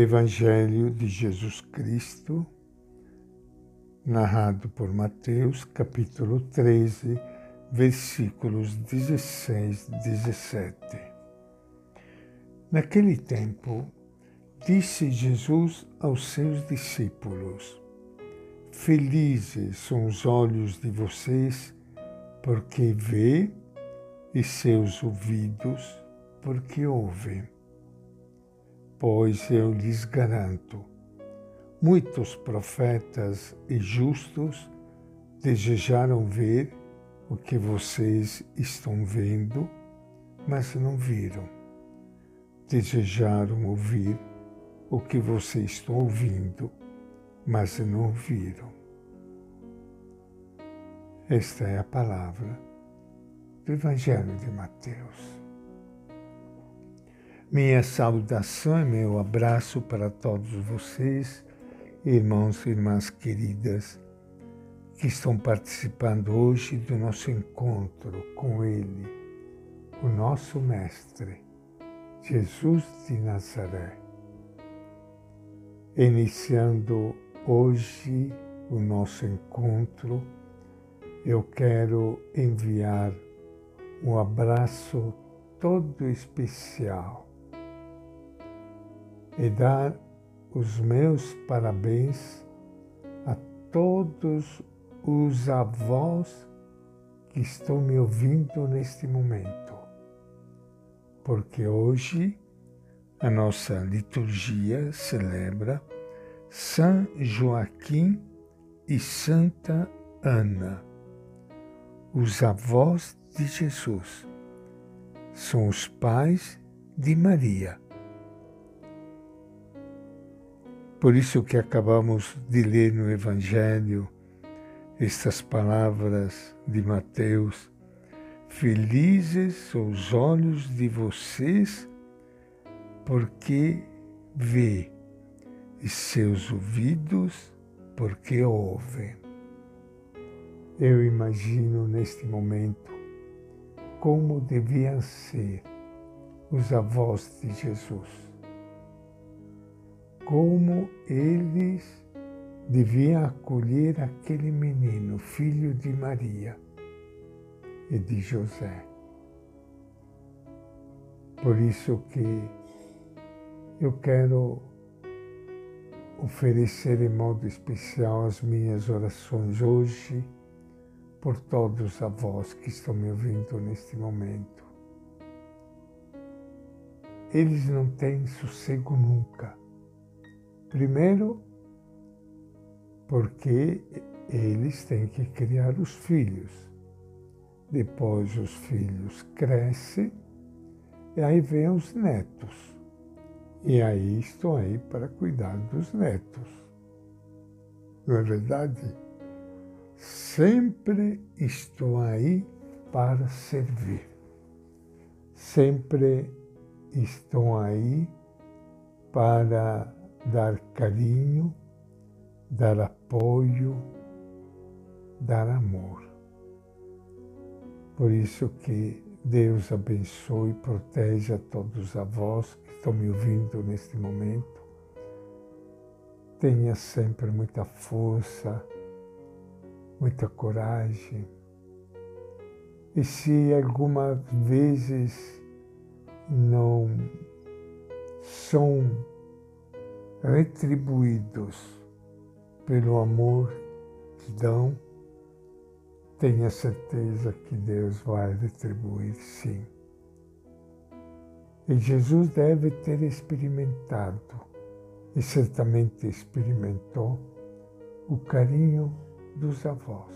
Evangelho de Jesus Cristo, narrado por Mateus, capítulo 13, versículos 16 e 17. Naquele tempo, disse Jesus aos seus discípulos: Felizes são os olhos de vocês, porque vê, e seus ouvidos, porque ouvem pois eu lhes garanto, muitos profetas e justos desejaram ver o que vocês estão vendo, mas não viram. Desejaram ouvir o que vocês estão ouvindo, mas não ouviram. Esta é a palavra do Evangelho de Mateus. Minha saudação e meu abraço para todos vocês, irmãos e irmãs queridas, que estão participando hoje do nosso encontro com Ele, o nosso Mestre, Jesus de Nazaré. Iniciando hoje o nosso encontro, eu quero enviar um abraço todo especial e dar os meus parabéns a todos os avós que estão me ouvindo neste momento, porque hoje a nossa liturgia celebra São Joaquim e Santa Ana, os avós de Jesus. São os pais de Maria Por isso que acabamos de ler no Evangelho estas palavras de Mateus: Felizes os olhos de vocês, porque vê, e seus ouvidos, porque ouvem. Eu imagino neste momento como deviam ser os avós de Jesus como eles deviam acolher aquele menino, filho de Maria e de José. Por isso que eu quero oferecer em modo especial as minhas orações hoje por todos os avós que estão me ouvindo neste momento. Eles não têm sossego nunca Primeiro, porque eles têm que criar os filhos. Depois os filhos crescem e aí vem os netos. E aí estou aí para cuidar dos netos. Não é verdade? Sempre estou aí para servir. Sempre estou aí para dar carinho, dar apoio, dar amor. Por isso que Deus abençoe e proteja todos os avós que estão me ouvindo neste momento. Tenha sempre muita força, muita coragem. E se algumas vezes não são retribuídos pelo amor que dão, tenha certeza que Deus vai retribuir sim. E Jesus deve ter experimentado, e certamente experimentou, o carinho dos avós.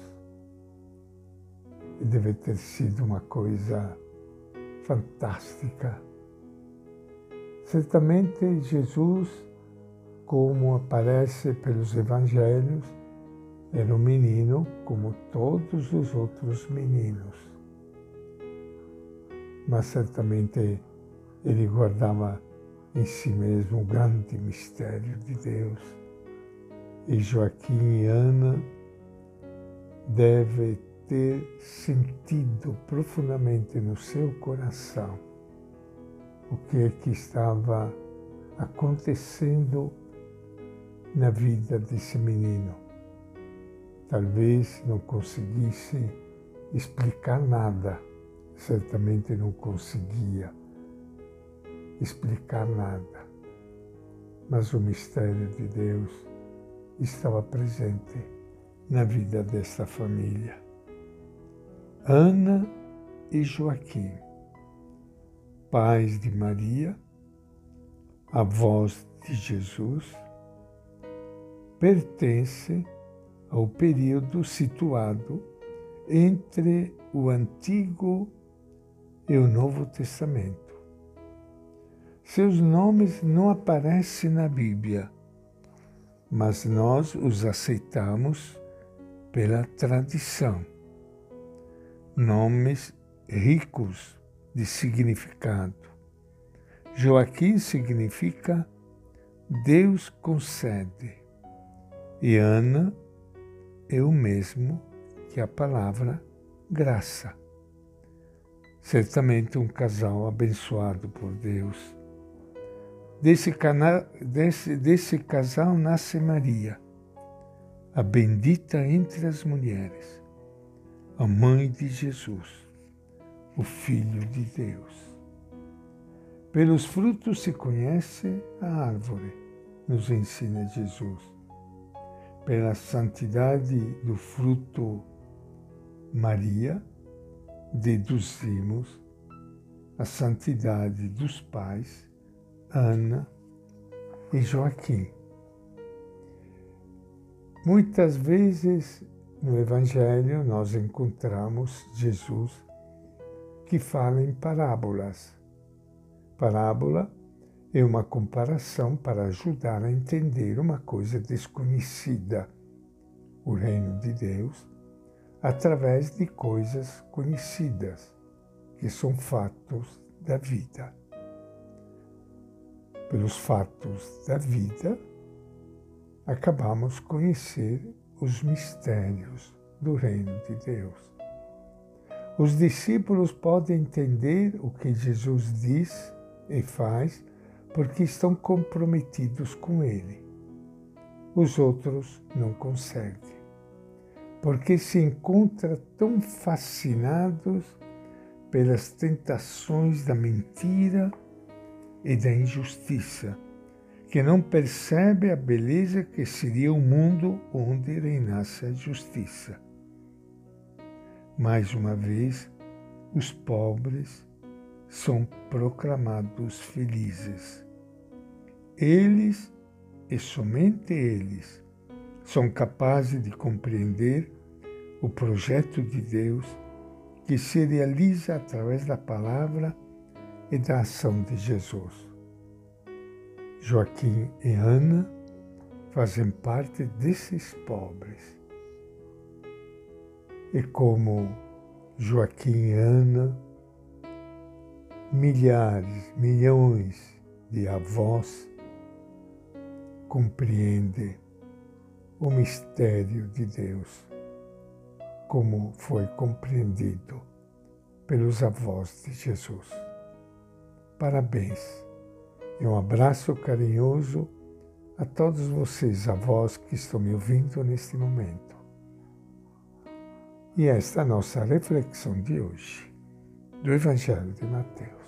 E deve ter sido uma coisa fantástica. Certamente Jesus como aparece pelos evangelhos, era um menino como todos os outros meninos. Mas certamente ele guardava em si mesmo o grande mistério de Deus. E Joaquim e Ana devem ter sentido profundamente no seu coração o que é que estava acontecendo na vida desse menino. Talvez não conseguisse explicar nada, certamente não conseguia explicar nada, mas o mistério de Deus estava presente na vida desta família. Ana e Joaquim, pais de Maria, avós de Jesus, pertence ao período situado entre o Antigo e o Novo Testamento. Seus nomes não aparecem na Bíblia, mas nós os aceitamos pela tradição. Nomes ricos de significado. Joaquim significa Deus concede, e Ana é o mesmo que a palavra graça. Certamente um casal abençoado por Deus. Desse, cana, desse, desse casal nasce Maria, a bendita entre as mulheres, a mãe de Jesus, o Filho de Deus. Pelos frutos se conhece a árvore, nos ensina Jesus. Pela santidade do fruto Maria, deduzimos a santidade dos pais Ana e Joaquim. Muitas vezes no Evangelho nós encontramos Jesus que fala em parábolas. Parábola é uma comparação para ajudar a entender uma coisa desconhecida, o reino de Deus, através de coisas conhecidas, que são fatos da vida pelos fatos da vida, acabamos conhecer os mistérios do reino de Deus. Os discípulos podem entender o que Jesus diz e faz porque estão comprometidos com Ele. Os outros não conseguem, porque se encontram tão fascinados pelas tentações da mentira e da injustiça, que não percebe a beleza que seria o um mundo onde reinasse a justiça. Mais uma vez, os pobres são proclamados felizes. Eles, e somente eles, são capazes de compreender o projeto de Deus que se realiza através da palavra e da ação de Jesus. Joaquim e Ana fazem parte desses pobres. E como Joaquim e Ana, milhares, milhões de avós compreendem o mistério de Deus, como foi compreendido pelos avós de Jesus. Parabéns e um abraço carinhoso a todos vocês, avós que estão me ouvindo neste momento. E esta é a nossa reflexão de hoje do Evangelho de Mateus.